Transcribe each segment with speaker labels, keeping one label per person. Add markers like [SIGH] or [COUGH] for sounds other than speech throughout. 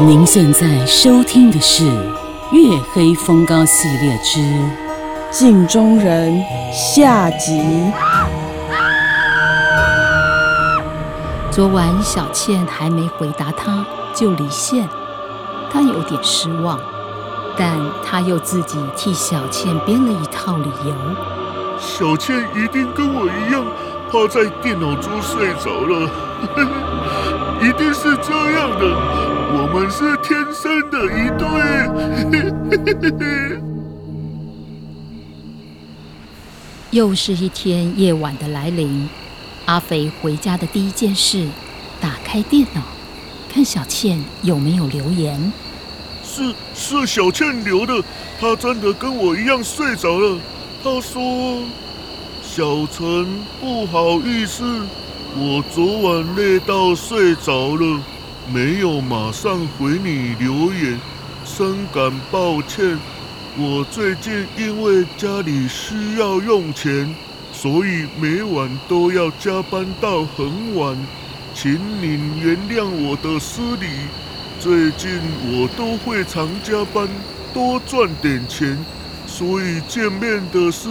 Speaker 1: 您现在收听的是《月黑风高》系列之《
Speaker 2: 镜中人》下集。
Speaker 1: 昨晚小倩还没回答他，就离线，他有点失望，但他又自己替小倩编了一套理由。
Speaker 3: 小倩一定跟我一样趴在电脑桌睡着了，[LAUGHS] 一定是这样的。我 [LAUGHS] 们是天生的一对。
Speaker 1: 又是一天夜晚的来临，阿肥回家的第一件事，打开电脑，看小倩有没有留言。
Speaker 3: 是是小倩留的，她真的跟我一样睡着了。她说：“小陈，不好意思，我昨晚累到睡着了。”没有马上回你留言，深感抱歉。我最近因为家里需要用钱，所以每晚都要加班到很晚，请您原谅我的失礼。最近我都会常加班，多赚点钱，所以见面的事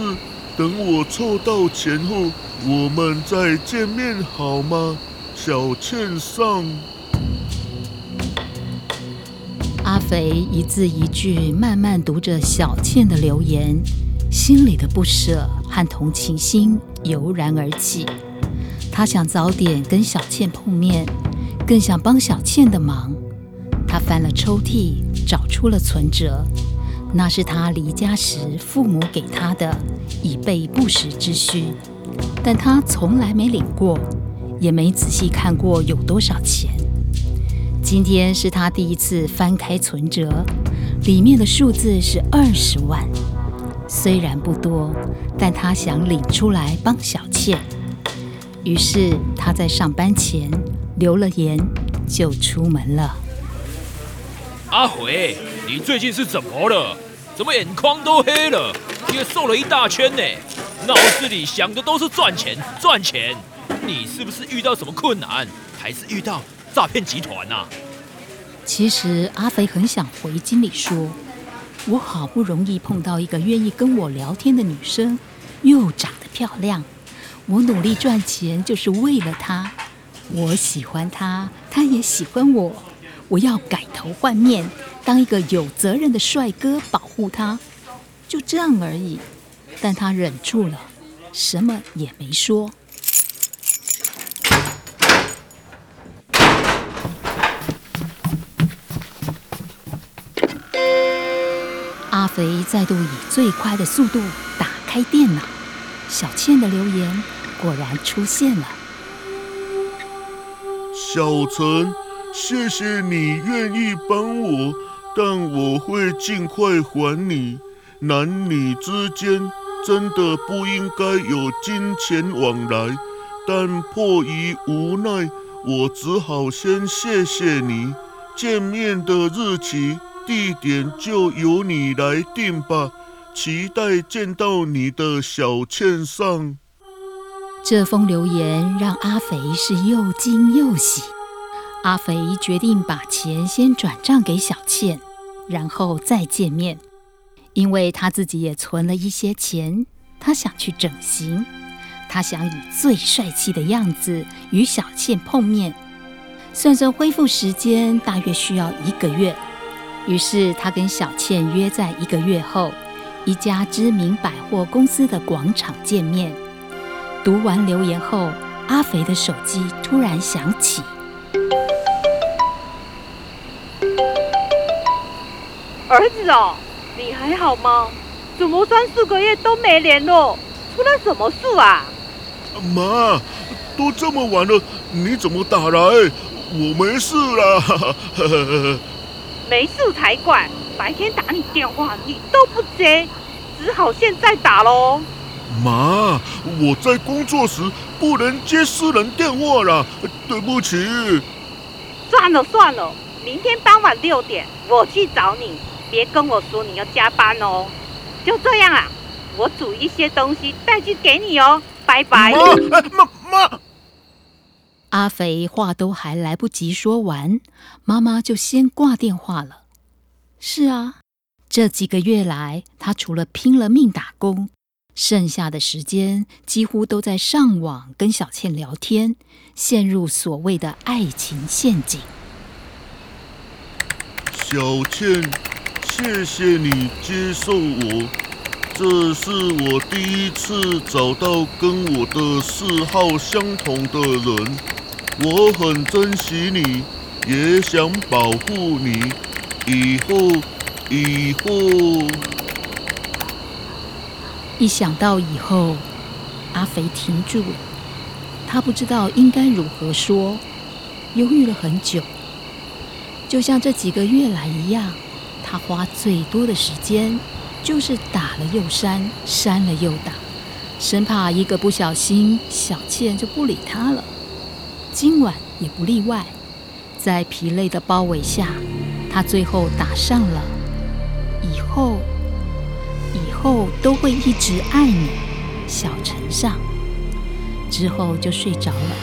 Speaker 3: 等我凑到钱后，我们再见面好吗？小倩上。
Speaker 1: 肥一字一句慢慢读着小倩的留言，心里的不舍和同情心油然而起。他想早点跟小倩碰面，更想帮小倩的忙。他翻了抽屉，找出了存折，那是他离家时父母给他的，以备不时之需。但他从来没领过，也没仔细看过有多少钱。今天是他第一次翻开存折，里面的数字是二十万，虽然不多，但他想领出来帮小倩。于是他在上班前留了言，就出门了。
Speaker 4: 阿回，你最近是怎么了？怎么眼眶都黑了？也瘦了一大圈呢？脑子里想的都是赚钱，赚钱。你是不是遇到什么困难，还是遇到？诈骗集团呐！
Speaker 1: 其实阿肥很想回经理说：“我好不容易碰到一个愿意跟我聊天的女生，又长得漂亮，我努力赚钱就是为了她。我喜欢她，她也喜欢我。我要改头换面，当一个有责任的帅哥，保护她。就这样而已。”但他忍住了，什么也没说。阿肥再度以最快的速度打开电脑，小倩的留言果然出现了。
Speaker 3: 小陈，谢谢你愿意帮我，但我会尽快还你。男女之间真的不应该有金钱往来，但迫于无奈，我只好先谢谢你。见面的日期。地点就由你来定吧，期待见到你的小倩上。
Speaker 1: 这封留言让阿肥是又惊又喜。阿肥决定把钱先转账给小倩，然后再见面，因为他自己也存了一些钱，他想去整形，他想以最帅气的样子与小倩碰面。算算恢复时间，大约需要一个月。于是他跟小倩约在一个月后，一家知名百货公司的广场见面。读完留言后，阿肥的手机突然响起。
Speaker 5: 儿子哦，你还好吗？怎么三四个月都没联络？出了什么事啊？
Speaker 3: 妈，都这么晚了，你怎么打来？我没事啦。
Speaker 5: 没事才怪！白天打你电话你都不接，只好现在打喽。
Speaker 3: 妈，我在工作时不能接私人电话啦，对不起。
Speaker 5: 算了算了，明天傍晚六点我去找你，别跟我说你要加班哦。就这样啊，我煮一些东西带去给你哦。拜拜。
Speaker 3: 妈，妈妈。
Speaker 1: 阿肥话都还来不及说完，妈妈就先挂电话了。是啊，这几个月来，他除了拼了命打工，剩下的时间几乎都在上网跟小倩聊天，陷入所谓的爱情陷阱。
Speaker 3: 小倩，谢谢你接受我，这是我第一次找到跟我的嗜好相同的人。我很珍惜你，也想保护你。以后，以后。
Speaker 1: 一想到以后，阿肥停住了。他不知道应该如何说，犹豫了很久。就像这几个月来一样，他花最多的时间就是打了又删，删了又打，生怕一个不小心，小倩就不理他了。今晚也不例外，在疲累的包围下，他最后打上了“以后，以后都会一直爱你”，小陈上之后就睡着了。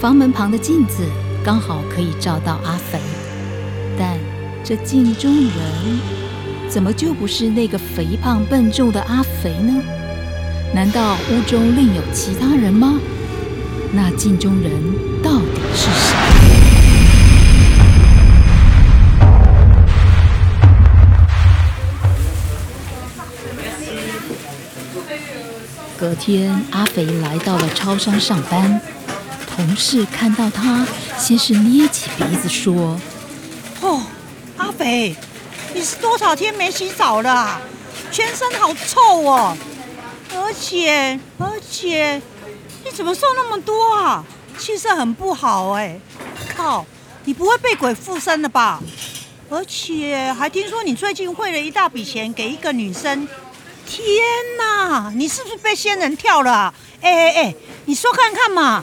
Speaker 1: 房门旁的镜子刚好可以照到阿肥，但这镜中人怎么就不是那个肥胖笨重的阿肥呢？难道屋中另有其他人吗？那镜中人到底是谁？隔天，阿肥来到了超商上班，同事看到他，先是捏起鼻子说：“
Speaker 6: 哦，阿肥，你是多少天没洗澡了？全身好臭哦，而且，而且。”你怎么瘦那么多啊？气色很不好哎！靠，你不会被鬼附身了吧？而且还听说你最近汇了一大笔钱给一个女生。天哪，你是不是被仙人跳了？哎哎哎，你说看看嘛。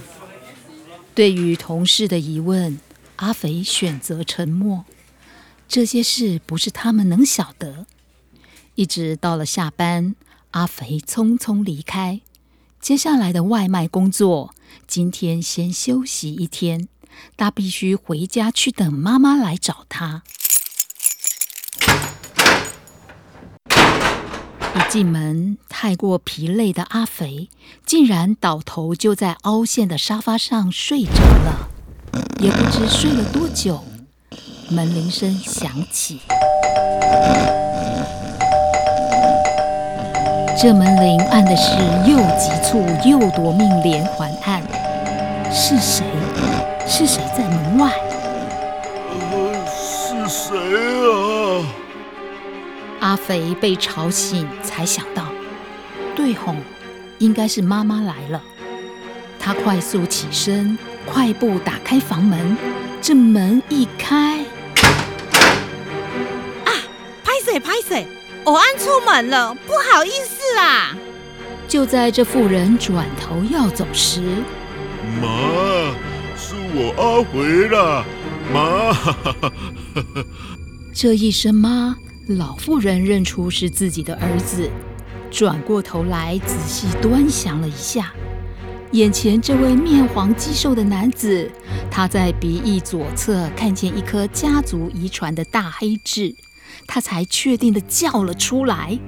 Speaker 1: 对于同事的疑问，阿肥选择沉默。这些事不是他们能晓得。一直到了下班，阿肥匆匆离开。接下来的外卖工作，今天先休息一天。他必须回家去等妈妈来找他。一进门，太过疲累的阿肥竟然倒头就在凹陷的沙发上睡着了，也不知睡了多久。门铃声响起。这门铃按的是又急促又夺命连环按，是谁？是谁在门外？
Speaker 3: 呃，是谁啊？
Speaker 1: 阿肥被吵醒，才想到，对吼，应该是妈妈来了。他快速起身，快步打开房门。这门一开，
Speaker 6: 我按出门了，不好意思啦。
Speaker 1: 就在这妇人转头要走时，
Speaker 3: 妈，是我阿回了，妈。[LAUGHS]
Speaker 1: 这一声妈，老妇人认出是自己的儿子，转过头来仔细端详了一下，眼前这位面黄肌瘦的男子，他在鼻翼左侧看见一颗家族遗传的大黑痣。他才确定的叫了出来：“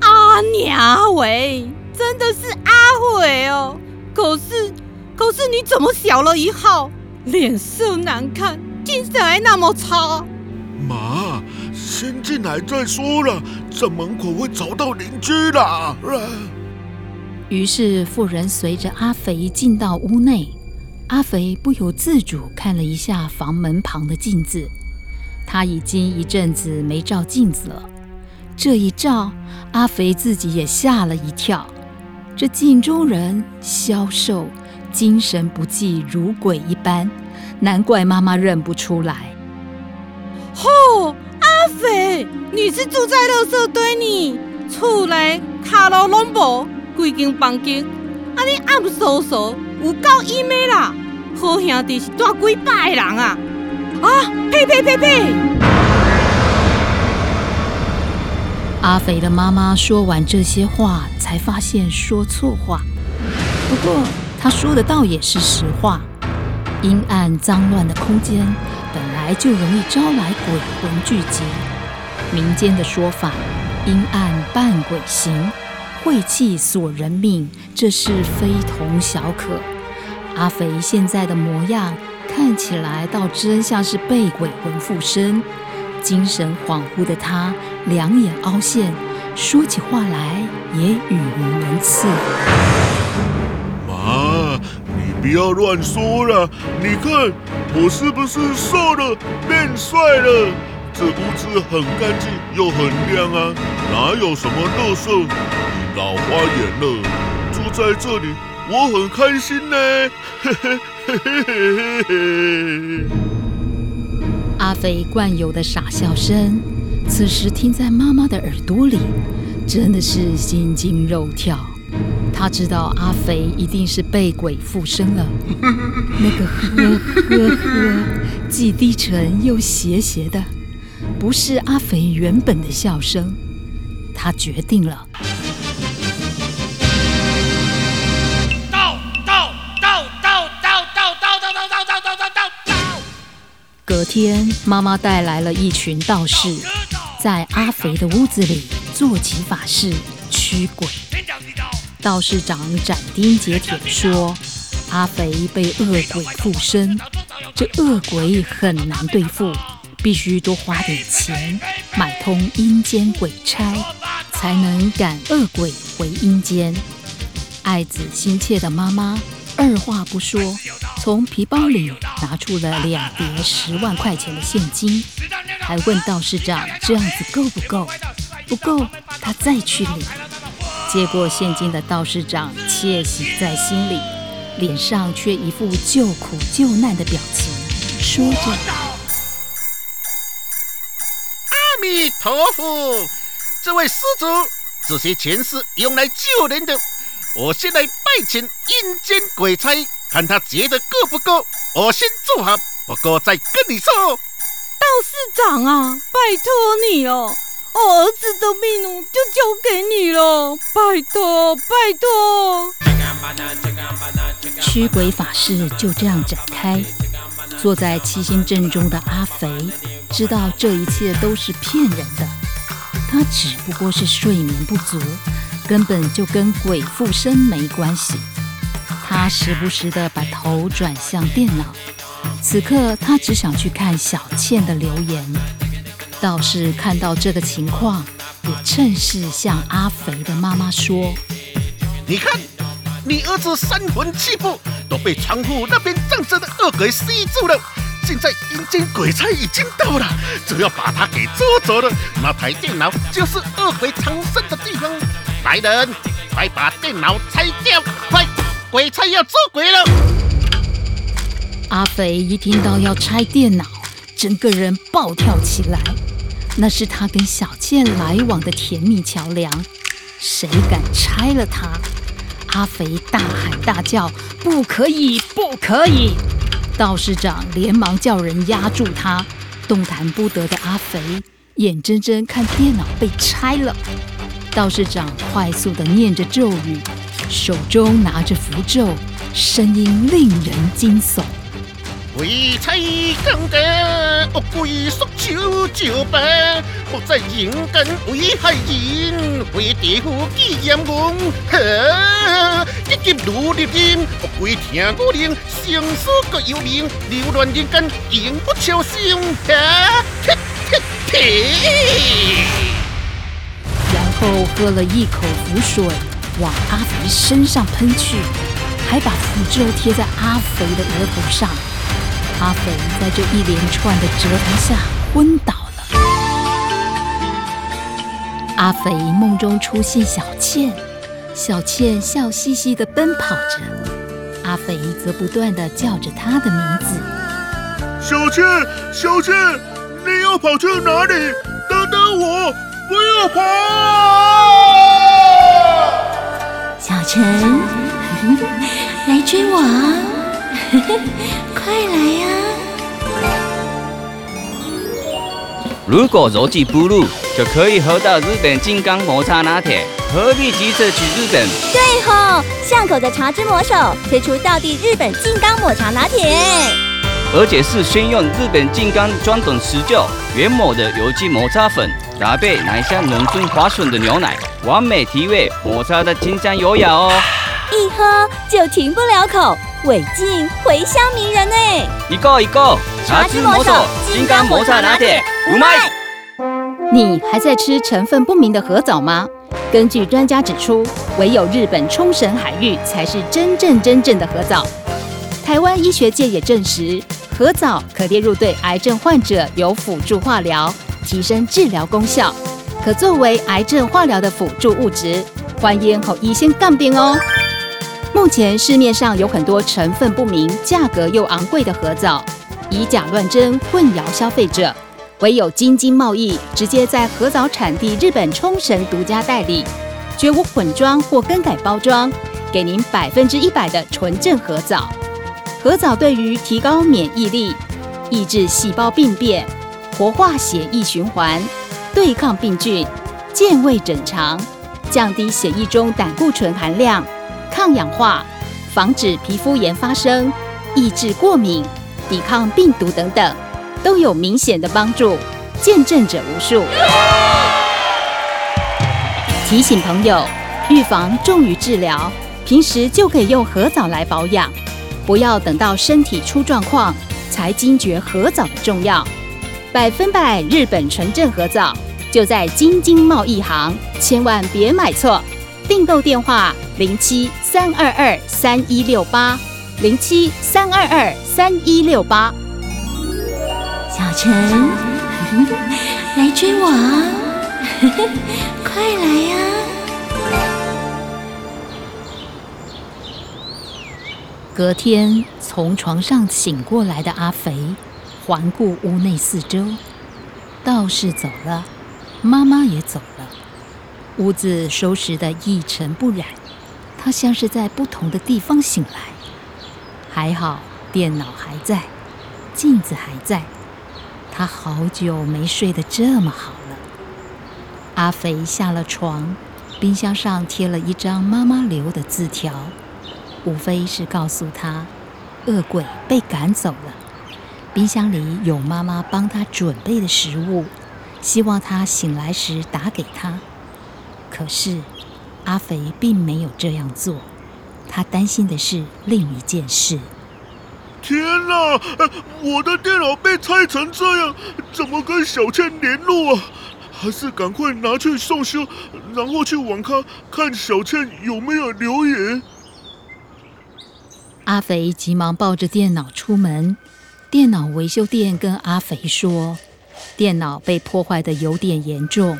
Speaker 6: 阿娘喂，真的是阿伟哦！可是，可是你怎么小了一号，脸色难看，精神还那么差？”
Speaker 3: 妈，先进来再说了，这门口会找到邻居的。
Speaker 1: 于是，妇人随着阿肥进到屋内，阿肥不由自主看了一下房门旁的镜子。他已经一阵子没照镜子了，这一照，阿肥自己也吓了一跳。这镜中人消瘦，精神不济，如鬼一般，难怪妈妈认不出来。
Speaker 6: 吼，阿肥，你是住在垃圾堆里，厝内卡路拢无，规间房间，啊你暗飕飕，有够阴的啦！好兄弟是住几百个人啊！啊，呸呸呸呸！
Speaker 1: 阿肥的妈妈说完这些话，才发现说错话。不过她说的倒也是实话。阴暗脏乱的空间本来就容易招来鬼魂聚集。民间的说法，阴暗伴鬼行，晦气锁人命，这是非同小可。阿肥现在的模样看起来倒真像是被鬼魂附身。精神恍惚的他，两眼凹陷，说起话来也语无伦次。
Speaker 3: 妈，你不要乱说了。你看我是不是瘦了，变帅了？这屋子很干净又很亮啊，哪有什么垃圾？你老花眼了。住在这里，我很开心呢。嘿嘿。[LAUGHS]
Speaker 1: 阿飞惯有的傻笑声，此时听在妈妈的耳朵里，真的是心惊肉跳。他知道阿肥一定是被鬼附身了，[LAUGHS] 那个呵呵呵，既低沉又邪邪的，不是阿肥原本的笑声。他决定了。隔天，妈妈带来了一群道士，在阿肥的屋子里做起法事驱鬼。道士长斩钉截铁地说：“阿肥被恶鬼附身，这恶鬼很难对付，必须多花点钱买通阴间鬼差，才能赶恶鬼回阴间。”爱子心切的妈妈二话不说。从皮包里拿出了两叠十万块钱的现金，还问道士长这样子够不够？不够，他再去领。接过现金的道士长窃喜在心里，脸上却一副救苦救难的表情，说着：“
Speaker 7: 阿弥陀佛，这位施主，这些钱是用来救人的，我先来拜请阴间鬼差。”看他结的够不够，我先做好，不过再跟你说。
Speaker 6: 道士长啊，拜托你哦，我儿子的命就交给你了，拜托拜托。
Speaker 1: 驱鬼法事就这样展开。坐在七星阵中的阿肥知道这一切都是骗人的，他只不过是睡眠不足，根本就跟鬼附身没关系。他时不时地把头转向电脑，此刻他只想去看小倩的留言。道士看到这个情况，也趁势向阿肥的妈妈说：“
Speaker 7: 你看，你儿子三魂七魄都被窗户那边站着的恶鬼吸住了。现在阴间鬼差已经到了，只要把他给捉走了，那台电脑就是恶鬼藏身的地方。来人，快把电脑拆掉，快！”鬼差要捉鬼了！
Speaker 1: 阿肥一听到要拆电脑，整个人暴跳起来。那是他跟小倩来往的甜蜜桥梁，谁敢拆了它？阿肥大喊大叫：“不可以，不可以！”道士长连忙叫人压住他，动弹不得的阿肥眼睁睁看电脑被拆了。道士长快速的念着咒语。手中拿着符咒，声音令人惊悚。
Speaker 7: 鬼差刚得恶鬼索求就办，不在人间为害人，为地府纪阎王。呵，一剑如利剑，恶鬼听我令，生死各有命，流乱人间永不超生。哈。
Speaker 1: 然后喝了一口符水。往阿肥身上喷去，还把符咒贴在阿肥的额头上。阿肥在这一连串的折腾下昏倒了。阿肥梦中出现小倩，小倩笑嘻嘻地奔跑着，阿肥则不断地叫着她的名字。
Speaker 3: 小倩，小倩，你要跑去哪里？等等我，不要跑！
Speaker 8: 小陈，[LAUGHS] 来追我啊！[LAUGHS] 快来呀！
Speaker 9: 如果逻辑不入，就可以喝到日本金刚抹茶拿铁，何必急着去日本？
Speaker 8: 对吼，巷口的茶之魔手推出道地日本金刚抹茶拿铁，
Speaker 9: 而且是先用日本金刚专等石臼原抹的有机磨擦粉，搭配奶香浓醇滑顺的牛奶，完美提味，抹茶的清香优雅哦。
Speaker 8: 一喝就停不了口，尾劲回香迷人呢。
Speaker 9: 一个一个，茶之魔手金刚抹茶拿铁，五卖。
Speaker 1: 你还在吃成分不明的河藻吗？根据专家指出，唯有日本冲绳海域才是真正真正的河藻。台湾医学界也证实，河藻可列入对癌症患者有辅助化疗，提升治疗功效，可作为癌症化疗的辅助物质。欢迎后医先杠边哦。目前市面上有很多成分不明、价格又昂贵的河藻，以假乱真，混淆消费者。唯有京津贸易直接在河藻产地日本冲绳独家代理，绝无混装或更改包装，给您百分之一百的纯正河藻。核藻对于提高免疫力、抑制细胞病变、活化血液循环、对抗病菌、健胃整肠、降低血液中胆固醇含量、抗氧化、防止皮肤炎发生、抑制过敏、抵抗病毒等等。都有明显的帮助，见证者无数。提醒朋友，预防重于治疗，平时就可以用核藻来保养，不要等到身体出状况才惊觉河藻的重要。百分百日本纯正河藻就在京津贸易行，千万别买错。订购电话：零七三二二三一六八，零七三二二三一六八。
Speaker 8: 小陈，[LAUGHS] 来追我啊！[LAUGHS] 快来呀！
Speaker 1: 隔天从床上醒过来的阿肥，环顾屋内四周，道士走了，妈妈也走了，屋子收拾得一尘不染。他像是在不同的地方醒来。还好，电脑还在，镜子还在。他好久没睡得这么好了。阿肥下了床，冰箱上贴了一张妈妈留的字条，无非是告诉他，恶鬼被赶走了。冰箱里有妈妈帮他准备的食物，希望他醒来时打给他。可是阿肥并没有这样做，他担心的是另一件事。
Speaker 3: 天哪！我的电脑被拆成这样，怎么跟小倩联络啊？还是赶快拿去送修，然后去网咖看小倩有没有留言。
Speaker 1: 阿肥急忙抱着电脑出门。电脑维修店跟阿肥说，电脑被破坏的有点严重，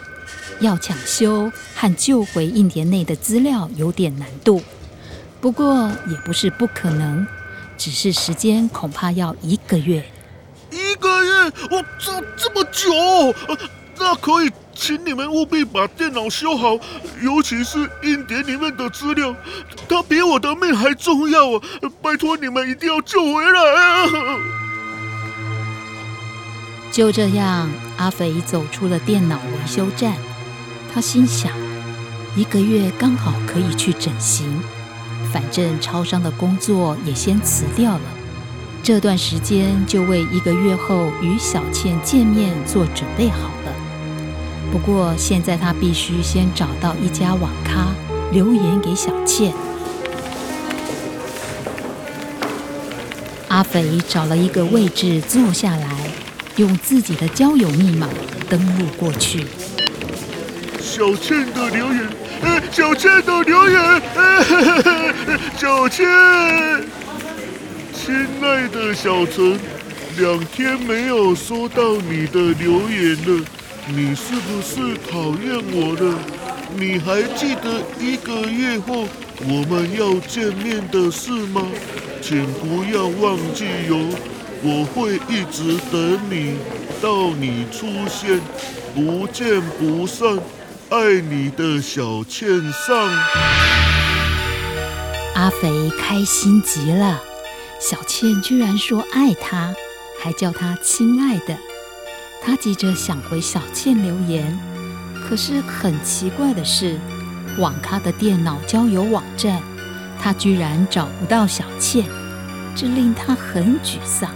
Speaker 1: 要抢修和救回一年内的资料有点难度，不过也不是不可能。只是时间恐怕要一个月，
Speaker 3: 一个月，我这这么久，那可以请你们务必把电脑修好，尤其是硬碟里面的资料，它比我的命还重要啊！拜托你们一定要救回来啊！
Speaker 1: 就这样，阿肥走出了电脑维修站，他心想，一个月刚好可以去整形。反正超商的工作也先辞掉了，这段时间就为一个月后与小倩见面做准备好了。不过现在他必须先找到一家网咖留言给小倩。阿肥找了一个位置坐下来，用自己的交友密码登录过去。
Speaker 3: 小倩的留言，呃小倩的留言，呃 [LAUGHS] 小倩，亲爱的小陈，两天没有收到你的留言了，你是不是讨厌我了？你还记得一个月后我们要见面的事吗？请不要忘记哟，我会一直等你，到你出现，不见不散。爱你的小倩上。
Speaker 1: 阿肥开心极了，小倩居然说爱他，还叫他亲爱的。他急着想回小倩留言，可是很奇怪的是，网咖的电脑交友网站，他居然找不到小倩，这令他很沮丧。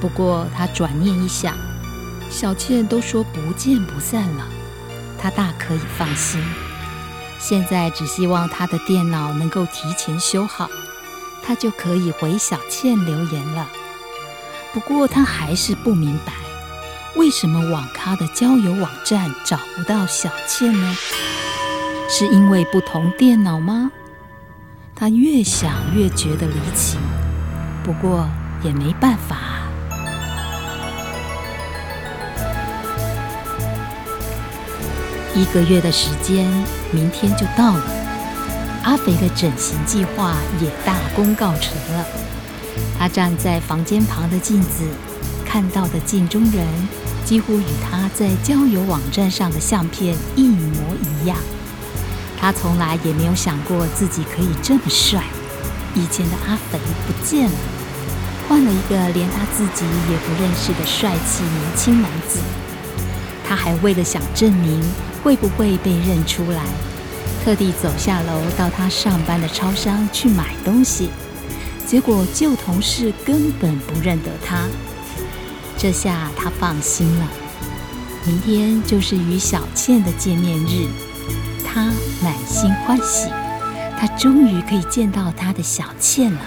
Speaker 1: 不过他转念一想，小倩都说不见不散了，他大可以放心。现在只希望他的电脑能够提前修好，他就可以回小倩留言了。不过他还是不明白。为什么网咖的交友网站找不到小倩呢？是因为不同电脑吗？他越想越觉得离奇，不过也没办法。一个月的时间，明天就到了。阿肥的整形计划也大功告成了。他站在房间旁的镜子。看到的镜中人几乎与他在交友网站上的相片一模一样。他从来也没有想过自己可以这么帅。以前的阿肥不见了，换了一个连他自己也不认识的帅气年轻男子。他还为了想证明会不会被认出来，特地走下楼到他上班的超商去买东西。结果旧同事根本不认得他。这下他放心了，明天就是与小倩的见面日，他满心欢喜，他终于可以见到他的小倩了。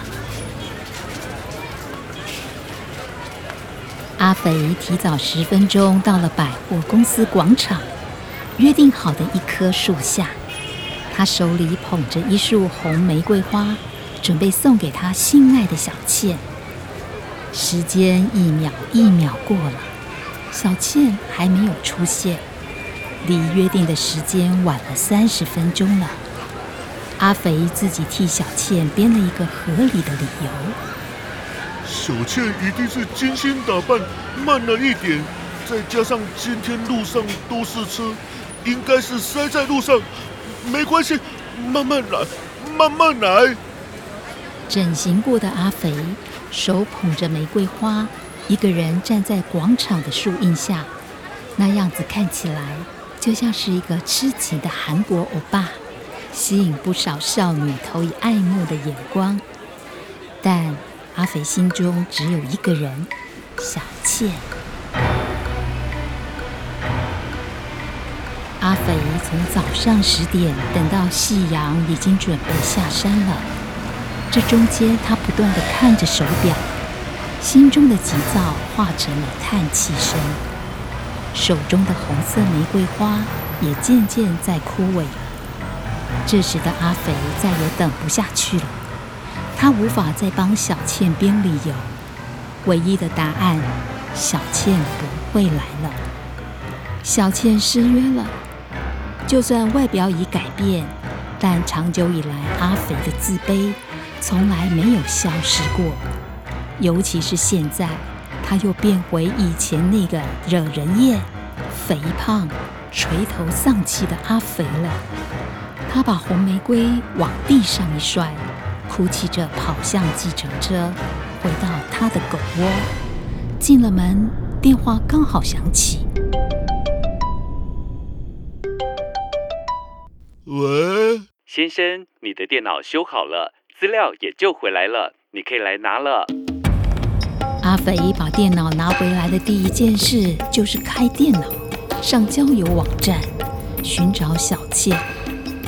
Speaker 1: 阿肥提早十分钟到了百货公司广场，约定好的一棵树下，他手里捧着一束红玫瑰花，准备送给他心爱的小倩。时间一秒一秒过了，小倩还没有出现，离约定的时间晚了三十分钟了。阿肥自己替小倩编了一个合理的理由：
Speaker 3: 小倩一定是精心打扮，慢了一点，再加上今天路上都是车，应该是塞在路上。没关系，慢慢来，慢慢来。
Speaker 1: 整形过的阿肥。手捧着玫瑰花，一个人站在广场的树荫下，那样子看起来就像是一个痴情的韩国欧巴，吸引不少少女投以爱慕的眼光。但阿肥心中只有一个人，小倩。阿肥从早上十点等到夕阳已经准备下山了。这中间，他不断的看着手表，心中的急躁化成了叹气声。手中的红色玫瑰花也渐渐在枯萎。这时的阿肥再也等不下去了，他无法再帮小倩编理由。唯一的答案，小倩不会来了。小倩失约了。就算外表已改变，但长久以来阿肥的自卑。从来没有消失过，尤其是现在，他又变回以前那个惹人厌、肥胖、垂头丧气的阿肥了。他把红玫瑰往地上一摔，哭泣着跑向计程车，回到他的狗窝。进了门，电话刚好响起。
Speaker 3: 喂，
Speaker 10: 先生，你的电脑修好了。资料也救回来了，你可以来拿了。
Speaker 1: 阿肥把电脑拿回来的第一件事就是开电脑，上交友网站寻找小倩。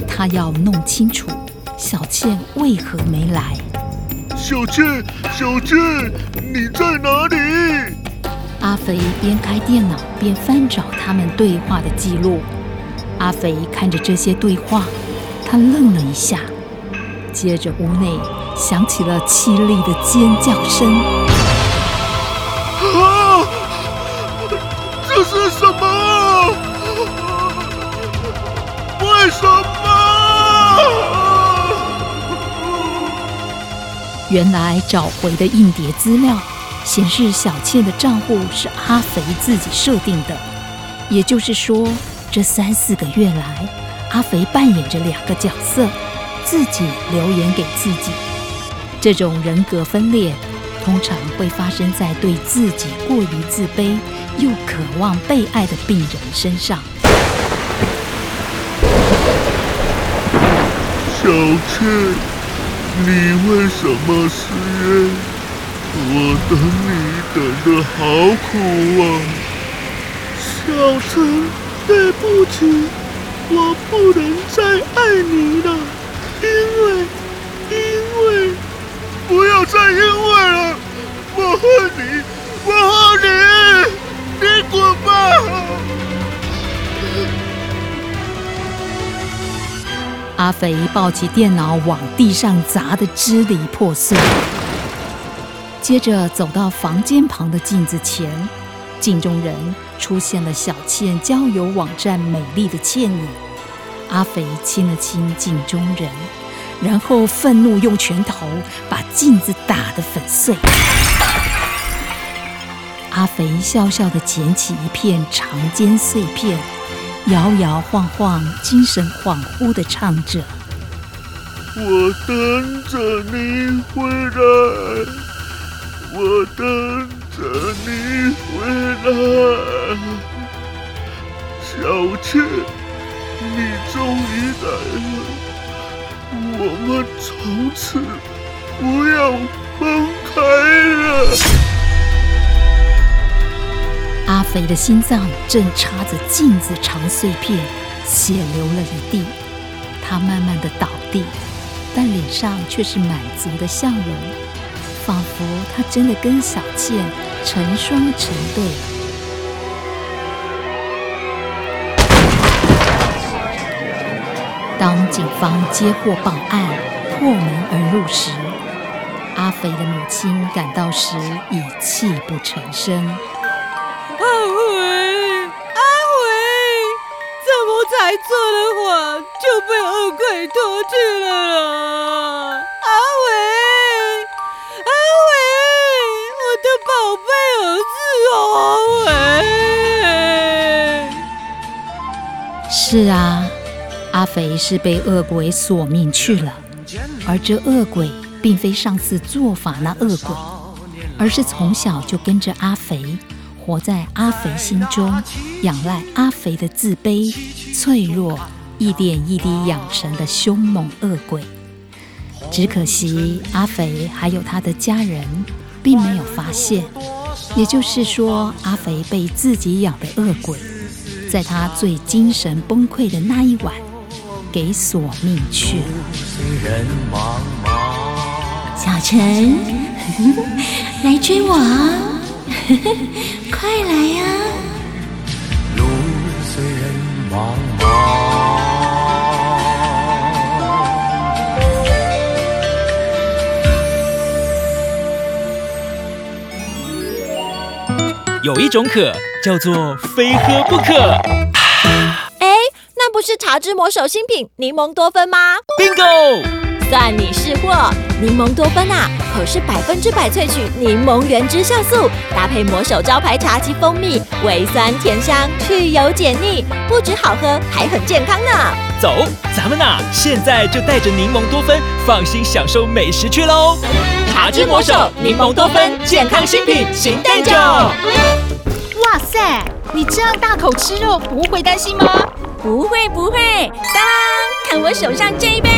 Speaker 1: 他要弄清楚小倩为何没来。
Speaker 3: 小倩，小倩，你在哪里？
Speaker 1: 阿肥边开电脑边翻找他们对话的记录。阿肥看着这些对话，他愣了一下。接着屋内响起了凄厉的尖叫声。
Speaker 3: 啊，这是什么？为什么？
Speaker 1: 原来找回的硬碟资料显示，小倩的账户是阿肥自己设定的，也就是说这三四个月来，阿肥扮演着两个角色。自己留言给自己。这种人格分裂，通常会发生在对自己过于自卑又渴望被爱的病人身上。
Speaker 3: 小倩，你为什么失约？我等你等得好苦啊！小陈，对不起，我不能再爱你了，因为，因为，不要再因为了，我恨你，我恨你，你滚吧！
Speaker 1: 阿肥抱起电脑往地上砸得支离破碎，接着走到房间旁的镜子前，镜中人出现了小倩交友网站美丽的倩影。阿肥亲了亲镜中人，然后愤怒用拳头把镜子打得粉碎。阿肥笑笑地捡起一片长尖碎片。摇摇晃晃，精神恍惚的唱着：“
Speaker 3: 我等着你回来，我等着你回来，小倩，你终于来了，我们从此不要分开了。”
Speaker 1: 阿肥的心脏正插着镜子长碎片，血流了一地。他慢慢的倒地，但脸上却是满足的笑容，仿佛他真的跟小倩成双成对。当警方接获报案，破门而入时，阿肥的母亲赶到时已泣不成声。
Speaker 11: 阿肥，阿肥，怎么才做了谎，就被恶鬼拖去了啦！阿伟，阿伟，我的宝贝儿子阿伟。
Speaker 1: 是啊，阿肥是被恶鬼索命去了，而这恶鬼并非上次做法那恶鬼，而是从小就跟着阿肥。活在阿肥心中，仰赖阿肥的自卑、脆弱，一点一滴养成的凶猛恶鬼。只可惜阿肥还有他的家人，并没有发现。也就是说，阿肥被自己养的恶鬼，在他最精神崩溃的那一晚，给索命去了。
Speaker 8: 小陈，[LAUGHS] 来追我啊！[LAUGHS] 快来呀！路虽然茫茫，
Speaker 4: 有一种渴叫做非喝不可。
Speaker 8: 茶之魔手新品柠檬多酚吗
Speaker 4: ？Bingo！
Speaker 8: 算你识货，柠檬多酚啊，可是百分之百萃取柠檬原汁酵素，搭配魔手招牌茶及蜂蜜，微酸甜香，去油解腻，不止好喝，还很健康呢。
Speaker 4: 走，咱们呐，现在就带着柠檬多酚，放心享受美食去喽！
Speaker 8: 茶之魔手柠檬多酚，健康新品，新代酒。
Speaker 12: 哇塞，你这样大口吃肉，不会担心吗？
Speaker 8: 不会不会，当看我手上这一杯。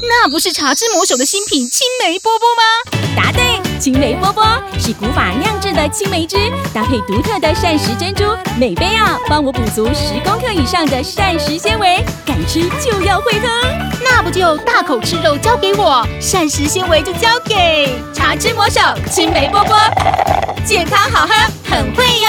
Speaker 12: 那不是茶之魔手的新品青梅波波吗？
Speaker 8: 答对，青梅波波是古法酿制的青梅汁，搭配独特的膳食珍珠，每杯啊帮我补足十公克以上的膳食纤维，敢吃就要会喝。
Speaker 12: 那不就大口吃肉交给我，膳食纤维就交给
Speaker 8: 茶之魔手青梅波波，健康好喝，很会哟。